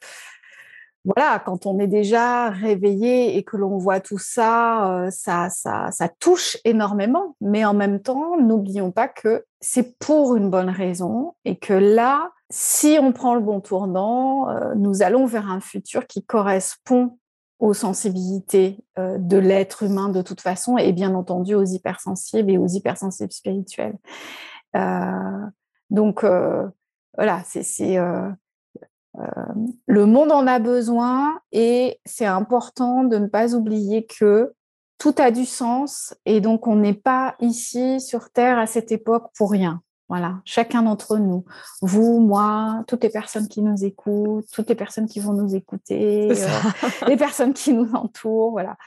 Voilà, quand on est déjà réveillé et que l'on voit tout ça, euh, ça, ça, ça, touche énormément. Mais en même temps, n'oublions pas que c'est pour une bonne raison et que là, si on prend le bon tournant, euh, nous allons vers un futur qui correspond aux sensibilités euh, de l'être humain de toute façon et bien entendu aux hypersensibles et aux hypersensibles spirituels. Donc voilà, c'est le monde en a besoin et c'est important de ne pas oublier que tout a du sens et donc on n'est pas ici sur Terre à cette époque pour rien. Voilà, chacun d'entre nous, vous, moi, toutes les personnes qui nous écoutent, toutes les personnes qui vont nous écouter, les personnes qui nous entourent, voilà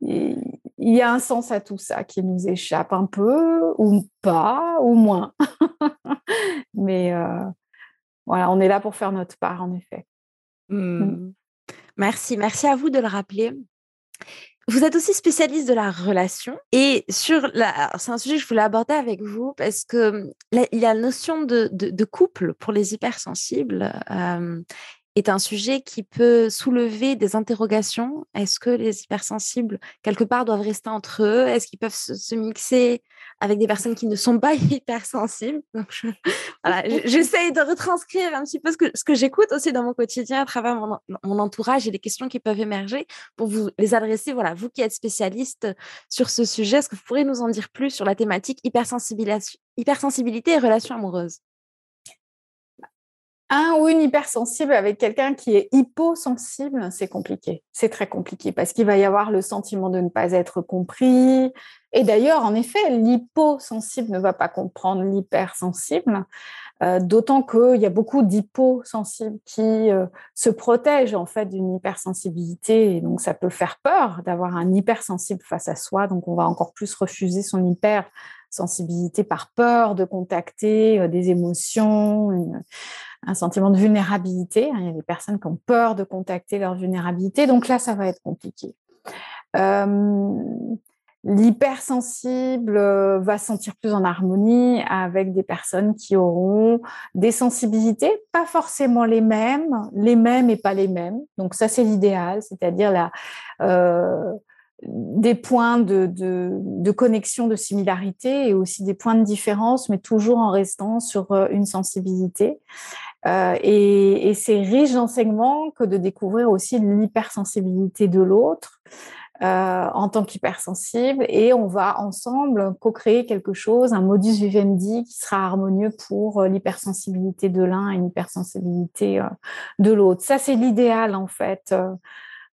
il y a un sens à tout ça qui nous échappe un peu ou pas ou moins. Mais euh, voilà, on est là pour faire notre part, en effet. Mmh. Mmh. Merci, merci à vous de le rappeler. Vous êtes aussi spécialiste de la relation et sur la, c'est un sujet que je voulais aborder avec vous parce que il y a la notion de, de, couple pour les hypersensibles euh, est un sujet qui peut soulever des interrogations. Est-ce que les hypersensibles, quelque part, doivent rester entre eux? Est-ce qu'ils peuvent se, mixer? Avec des personnes qui ne sont pas hypersensibles Donc, j'essaye de retranscrire un petit peu ce que, ce que j'écoute aussi dans mon quotidien à travers mon, mon, entourage et les questions qui peuvent émerger pour vous les adresser. Voilà, vous qui êtes spécialiste sur ce sujet, est-ce que vous pourriez nous en dire plus sur la thématique hypersensibilité et relations amoureuses? Un ou une hypersensible avec quelqu'un qui est hyposensible, c'est compliqué. C'est très compliqué parce qu'il va y avoir le sentiment de ne pas être compris. Et d'ailleurs, en effet, l'hyposensible ne va pas comprendre l'hypersensible, euh, d'autant qu'il y a beaucoup d'hyposensibles qui euh, se protègent en fait d'une hypersensibilité. Et donc, ça peut faire peur d'avoir un hypersensible face à soi. Donc, on va encore plus refuser son hypersensibilité par peur de contacter euh, des émotions, un sentiment de vulnérabilité. Il y a des personnes qui ont peur de contacter leur vulnérabilité. Donc là, ça va être compliqué. L'hypersensible euh, va se sentir plus en harmonie avec des personnes qui auront des sensibilités, pas forcément les mêmes, les mêmes et pas les mêmes. Donc ça, c'est l'idéal, c'est-à-dire la, euh, des points de, de, connexion, de similarité et aussi des points de différence, mais toujours en restant sur euh, une sensibilité. Euh, et, c'est riche d'enseignements que de découvrir aussi l'hypersensibilité de l'autre euh, en tant qu'hypersensible. Et on va ensemble co-créer quelque chose, un modus vivendi qui sera harmonieux pour euh, l'hypersensibilité de l'un et l'hypersensibilité de l'autre. Ça, c'est l'idéal en fait.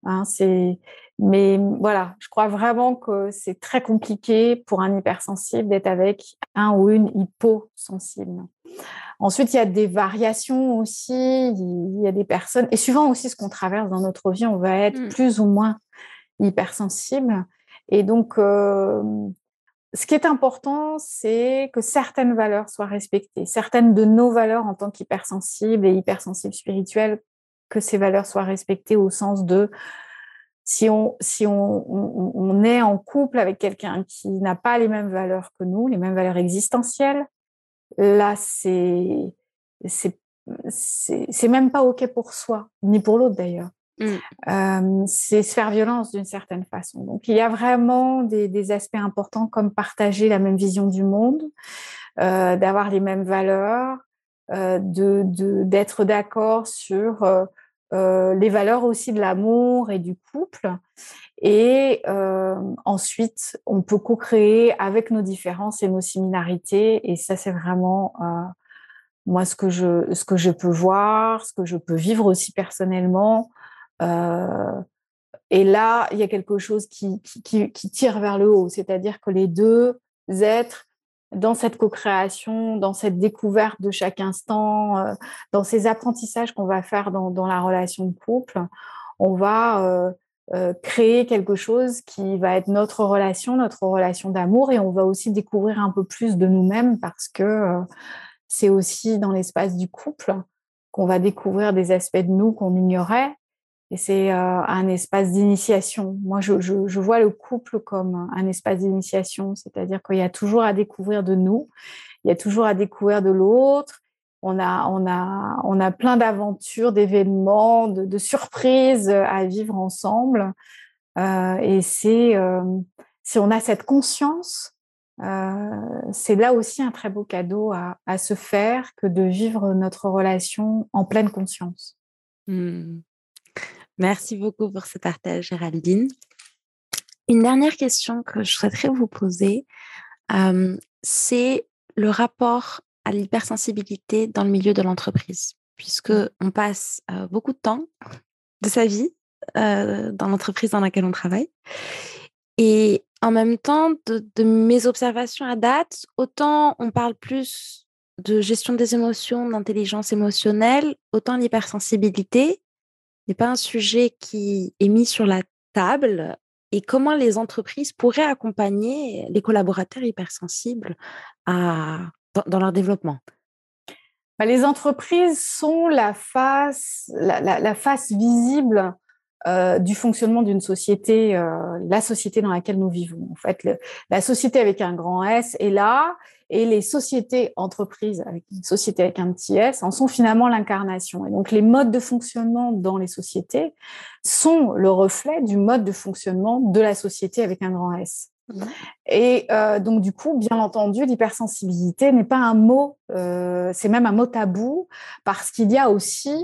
Hein, c'est mais voilà, je crois vraiment que c'est très compliqué pour un hypersensible d'être avec un ou une hyposensible. Ensuite, il y a des variations aussi. Il y a des personnes, et suivant aussi ce qu'on traverse dans notre vie, on va être mmh. plus ou moins hypersensible. Et donc, euh, ce qui est important, c'est que certaines valeurs soient respectées, certaines de nos valeurs en tant qu'hypersensibles et hypersensibles spirituels, que ces valeurs soient respectées au sens de si on, si on, on, est en couple avec quelqu'un qui n'a pas les mêmes valeurs que nous, les mêmes valeurs existentielles, là, c'est, c'est, c'est, même pas OK pour soi, ni pour l'autre d'ailleurs. Euh, c'est se faire violence d'une certaine façon. Donc, il y a vraiment des, aspects importants comme partager la même vision du monde, euh, d'avoir les mêmes valeurs, euh, de, d'être d'accord sur euh, les valeurs aussi de l'amour et du couple. Et ensuite, on peut co-créer avec nos différences et nos similarités. Et ça, c'est vraiment moi ce que je ce que je peux voir, ce que je peux vivre aussi personnellement. Et là, il y a quelque chose qui, qui, tire vers le haut, c'est-à-dire que les deux êtres dans cette co-création, dans cette découverte de chaque instant, dans ces apprentissages qu'on va faire dans, la relation de couple, on va créer quelque chose qui va être notre relation, notre relation d'amour, et on va aussi découvrir un peu plus de nous-mêmes parce que c'est aussi dans l'espace du couple qu'on va découvrir des aspects de nous qu'on ignorait. Et c'est un espace d'initiation. Moi, je, vois le couple comme un espace d'initiation, c'est-à-dire qu'il y a toujours à découvrir de nous, il y a toujours à découvrir de l'autre. On a, on, a, on a plein d'aventures, d'événements, de, surprises à vivre ensemble. Euh, et c'est si on a cette conscience euh, c'est là aussi un très beau cadeau à, se faire que de vivre notre relation en pleine conscience. Mmh. Merci beaucoup pour ce partage, Géraldine. Une dernière question que je souhaiterais vous poser, c'est le rapport à l'hypersensibilité dans le milieu de l'entreprise, puisque mmh. on passe beaucoup de temps de sa vie dans l'entreprise dans laquelle on travaille. Et en même temps, de, mes observations à date, autant on parle plus de gestion des émotions, d'intelligence émotionnelle, autant l'hypersensibilité n'est pas un sujet qui est mis sur la table et comment les entreprises pourraient accompagner les collaborateurs hypersensibles dans, leur développement? Bah, les entreprises sont la face, la face visible euh, du fonctionnement d'une société, euh, la société dans laquelle nous vivons. En fait, la société avec un grand S est là, et les sociétés entreprises avec une société avec un petit s en sont finalement l'incarnation. Et donc, les modes de fonctionnement dans les sociétés sont le reflet du mode de fonctionnement de la société avec un grand S. Mmh. Et euh, donc, du coup, bien entendu, l'hypersensibilité n'est pas un mot, c'est même un mot tabou, parce qu'il y a aussi,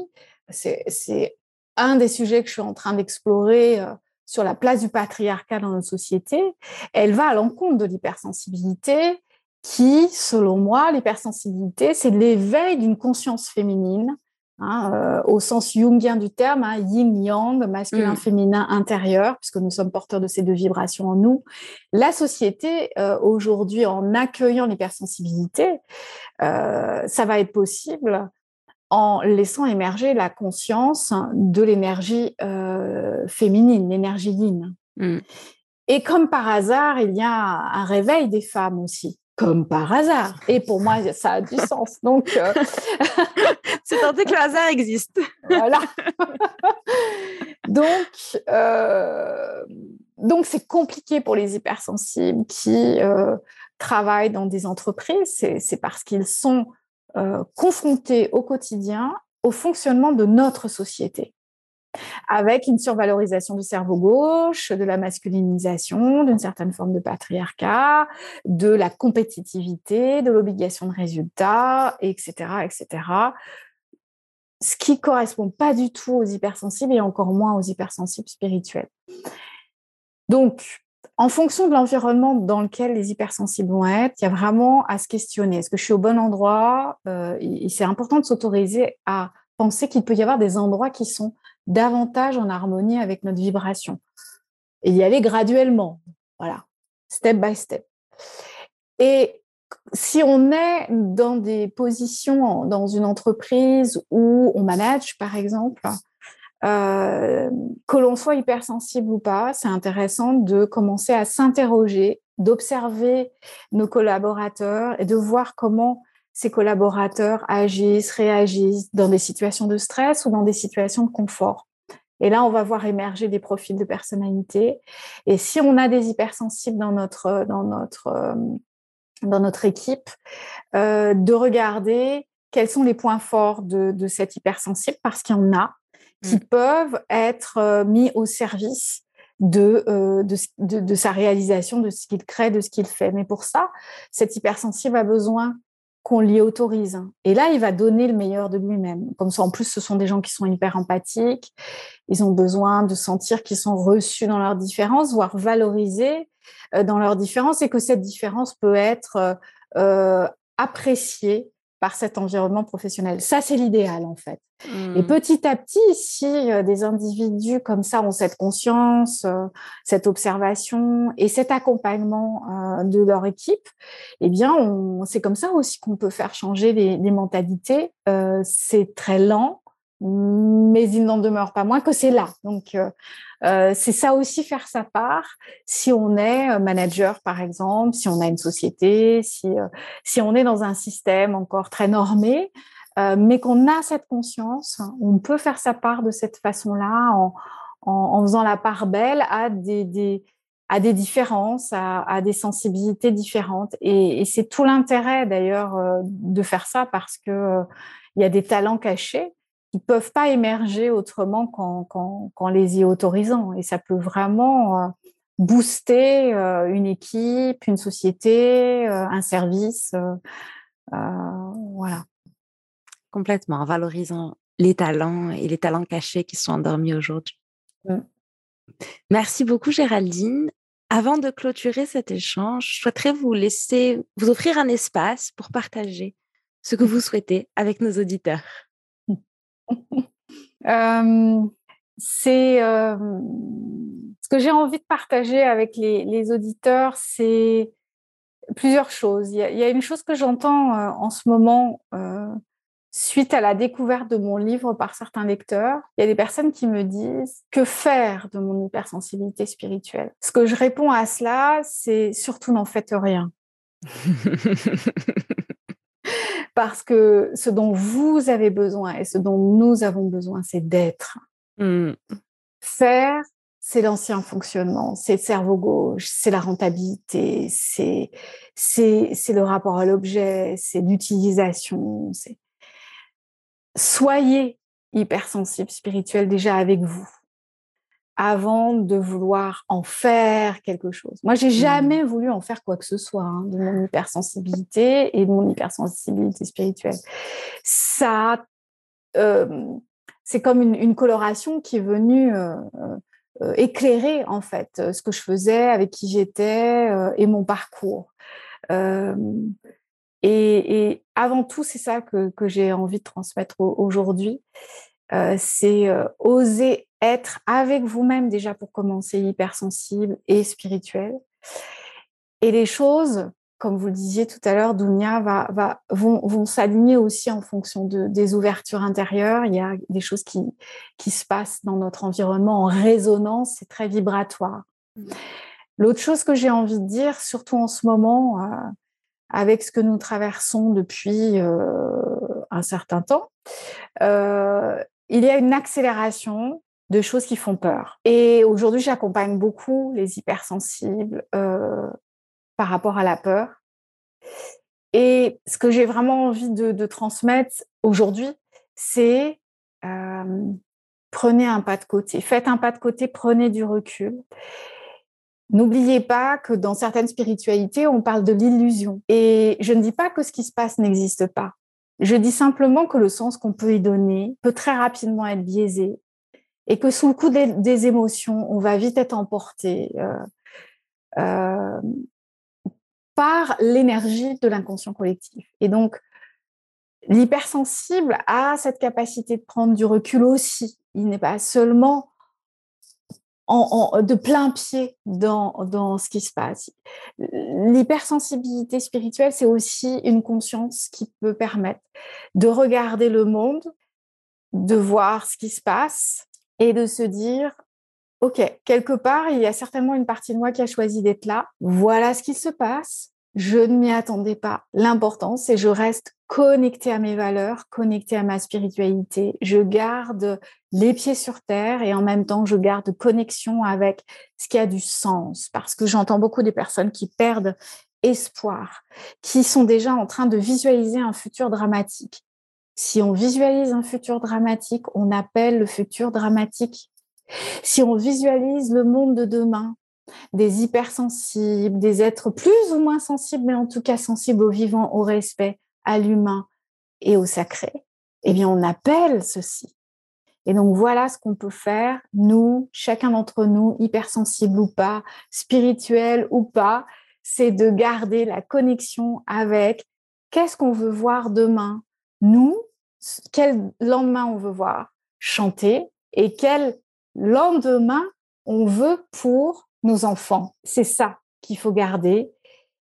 c'est un des sujets que je suis en train d'explorer euh, sur la place du patriarcat dans notre société, elle va à l'encontre de l'hypersensibilité qui, selon moi, l'hypersensibilité, c'est l'éveil d'une conscience féminine, hein, euh, au sens jungien du terme, hein, yin-yang, masculin-féminin mmh. intérieur, puisque nous sommes porteurs de ces deux vibrations en nous. La société, euh, aujourd'hui, en accueillant l'hypersensibilité, ça va être possible en laissant émerger la conscience de l'énergie euh, féminine, l'énergie yin. Mm. Et comme par hasard, il y a un réveil des femmes aussi. Comme par hasard. Et pour moi, ça a du sens. Donc, euh, c'est tenté que le hasard existe. voilà. donc, euh, donc c'est compliqué pour les hypersensibles qui travaillent dans des entreprises. C'est parce qu'ils sont euh, confrontés au quotidien au fonctionnement de notre société, avec une survalorisation du cerveau gauche, de la masculinisation, d'une certaine forme de patriarcat, de la compétitivité, de l'obligation de résultat, etc., etc. Ce qui correspond pas du tout aux hypersensibles et encore moins aux hypersensibles spirituels. Donc, en fonction de l'environnement dans lequel les hypersensibles vont être, il y a vraiment à se questionner. Est-ce que je suis au bon endroit? Euh, C'est important de s'autoriser à penser qu'il peut y avoir des endroits qui sont davantage en harmonie avec notre vibration. Et y aller graduellement. Voilà, step by step. Et si on est dans des positions dans une entreprise où on manage, par exemple, euh, que l'on soit hypersensible ou pas, c'est intéressant de commencer à s'interroger, d'observer nos collaborateurs et de voir comment ces collaborateurs agissent, réagissent dans des situations de stress ou dans des situations de confort. Et là, on va voir émerger des profils de personnalité. Et si on a des hypersensibles dans notre dans notre euh, dans notre équipe, euh, de regarder quels sont les points forts de, de cet hypersensible parce qu'il y en a qui mmh. peuvent être euh, mis au service de, euh, de, de, sa réalisation, de ce qu'il crée, de ce qu'il fait. Mais pour ça, cet hypersensible a besoin qu'on l'y autorise. Et là, il va donner le meilleur de lui-même. Comme ça, en plus, ce sont des gens qui sont hyper empathiques. Ils ont besoin de sentir qu'ils sont reçus dans leurs différences, voire valorisés euh, dans leurs différences, et que cette différence peut être euh, appréciée par cet environnement professionnel. Ça, c'est l'idéal, en fait. Et mmh. petit à petit, si euh, des individus comme ça ont cette conscience, euh, cette observation et cet accompagnement euh, de leur équipe, eh bien, c'est comme ça aussi qu'on peut faire changer les, les mentalités. c'est très lent, mais il n'en demeure pas moins que c'est là. Donc, euh, euh, c'est ça aussi faire sa part. Si on est manager, par exemple, si on a une société, si, si on est dans un système encore très normé, mais qu'on a cette conscience, on peut faire sa part de cette façon-là en, en, faisant la part belle à des, des à des différences, à, des sensibilités différentes. Et, c'est tout l'intérêt d'ailleurs de faire ça parce que il y a des talents cachés qui peuvent pas émerger autrement qu'en, les y autorisant. Et ça peut vraiment booster une équipe, une société, un service. voilà. Complètement, en valorisant les talents et les talents cachés qui sont endormis aujourd'hui. Mmh. Merci beaucoup Géraldine. Avant de clôturer cet échange, je souhaiterais vous laisser, vous offrir un espace pour partager ce que vous souhaitez avec nos auditeurs. C'est ce que j'ai envie de partager avec les, auditeurs, c'est plusieurs choses. Il y, a, une chose que j'entends en ce moment suite à la découverte de mon livre par certains lecteurs, il y a des personnes qui me disent que faire de mon hypersensibilité spirituelle? Ce que je réponds à cela, c'est surtout n'en faites rien. Parce que ce dont vous avez besoin et ce dont nous avons besoin, c'est d'être. Mmh. Faire, c'est l'ancien fonctionnement, c'est le cerveau gauche, c'est la rentabilité, c'est c'est le rapport à l'objet, c'est l'utilisation, soyez hypersensible spirituel déjà avec vous avant de vouloir en faire quelque chose. Moi, j'ai mmh. jamais voulu en faire quoi que ce soit hein, de mon hypersensibilité et de mon hypersensibilité spirituelle. Ça, euh, c'est comme une, coloration qui est venue euh, euh, éclairer en fait ce que je faisais, avec qui j'étais et mon parcours. Et, avant tout, c'est ça que, j'ai envie de transmettre aujourd'hui. Euh, c'est euh, oser être avec vous-même déjà pour commencer hypersensible et spirituel. Et les choses, comme vous le disiez tout à l'heure, Dounia, va, va, vont, vont s'aligner aussi en fonction de, des ouvertures intérieures. Il y a des choses qui, qui se passent dans notre environnement en résonance, c'est très vibratoire. Mmh. L'autre chose que j'ai envie de dire, surtout en ce moment, euh, avec ce que nous traversons depuis euh, un certain temps, euh, il y a une accélération de choses qui font peur. Et aujourd'hui, j'accompagne beaucoup les hypersensibles euh, par rapport à la peur. Et ce que j'ai vraiment envie de, transmettre aujourd'hui, c'est prenez un pas de côté, faites un pas de côté, prenez du recul. N'oubliez pas que dans certaines spiritualités, on parle de l'illusion. Et je ne dis pas que ce qui se passe n'existe pas. Je dis simplement que le sens qu'on peut y donner peut très rapidement être biaisé et que sous le coup des, émotions, on va vite être emporté euh, euh, par l'énergie de l'inconscient collectif. Et donc, l'hypersensible a cette capacité de prendre du recul aussi. Il n'est pas seulement de plein pied dans, dans ce qui se passe. L'hypersensibilité spirituelle, c'est aussi une conscience qui peut permettre de regarder le monde, de voir ce qui se passe et de se dire, OK, quelque part, il y a certainement une partie de moi qui a choisi d'être là. Voilà ce qui se passe. Je ne m'y attendais pas. L'important, c'est je reste connecté à mes valeurs, connecté à ma spiritualité. Je garde les pieds sur terre et en même temps, je garde connexion avec ce qui a du sens. Parce que j'entends beaucoup des personnes qui perdent espoir, qui sont déjà en train de visualiser un futur dramatique. Si on visualise un futur dramatique, on appelle le futur dramatique. Si on visualise le monde de demain, des hypersensibles, des êtres plus ou moins sensibles, mais en tout cas sensibles au vivant, au respect, à l'humain et au sacré, eh bien, on appelle ceci. Et donc, voilà ce qu'on peut faire, nous, chacun d'entre nous, hypersensible ou pas, spirituel ou pas, c'est de garder la connexion avec qu'est-ce qu'on veut voir demain, nous, quel lendemain on veut voir chanter et quel lendemain on veut pour nos enfants. C'est ça qu'il faut garder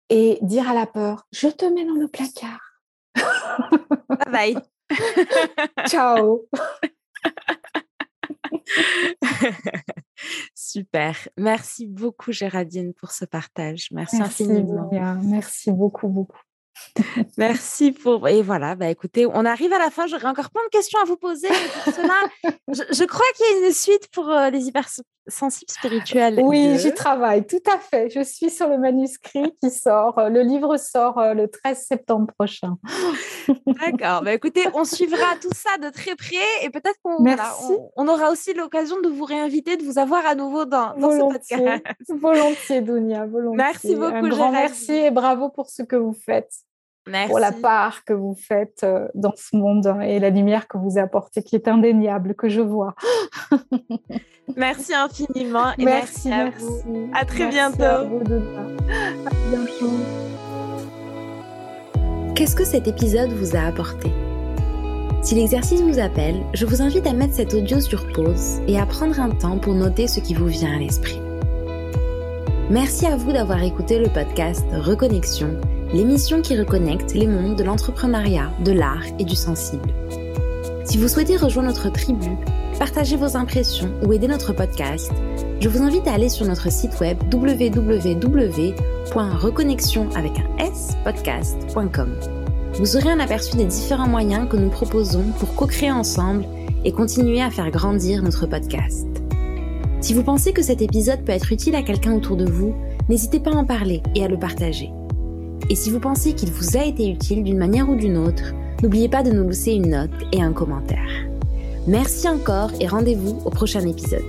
et dire à la peur, je te mets dans le placard vai. Ciao. Super. Merci beaucoup, Géraldine, pour ce partage. Merci, merci infiniment. Merci beaucoup, beaucoup. Merci pour. Et voilà, bah, écoutez, on arrive à la fin. J'aurais encore plein de questions à vous poser. Je, crois qu'il y a une suite pour euh, les hyper hypersensibles spirituels. Oui, j'y travaille, tout à fait. Je suis sur le manuscrit qui sort. Le livre sort euh, le 13 septembre prochain. D'accord. Bah écoutez, on suivra tout ça de très près et peut-être qu'on on, aura aussi l'occasion de vous réinviter, de vous avoir à nouveau dans, dans ce podcast. Volontiers, Dounia. Volontiers. Merci beaucoup. Un grand merci et bravo pour ce que vous faites pour la part que vous faites euh, dans ce monde et la lumière que vous apportez, qui est indéniable, que je vois. merci infiniment et merci, à vous. À très bientôt. À, bientôt. Qu'est-ce que cet épisode vous a apporté? Si l'exercice vous appelle, je vous invite à mettre cet audio sur pause et à prendre un temps pour noter ce qui vous vient à l'esprit. Merci à vous d'avoir écouté le podcast Reconnexion l'émission qui reconnecte les mondes de l'entrepreneuriat, de l'art et du sensible. Si vous souhaitez rejoindre notre tribu, partager vos impressions ou aider notre podcast, je vous invite à aller sur notre site web www.reconnexion. Vous aurez un aperçu des différents moyens que nous proposons pour co-créer ensemble et continuer à faire grandir notre podcast. Si vous pensez que cet épisode peut être utile à quelqu'un autour de vous, n'hésitez pas à en parler et à le partager. Et si vous pensez qu'il vous a été utile d'une manière ou d'une autre, n'oubliez pas de nous laisser une note et un commentaire. Merci encore et rendez-vous au prochain épisode.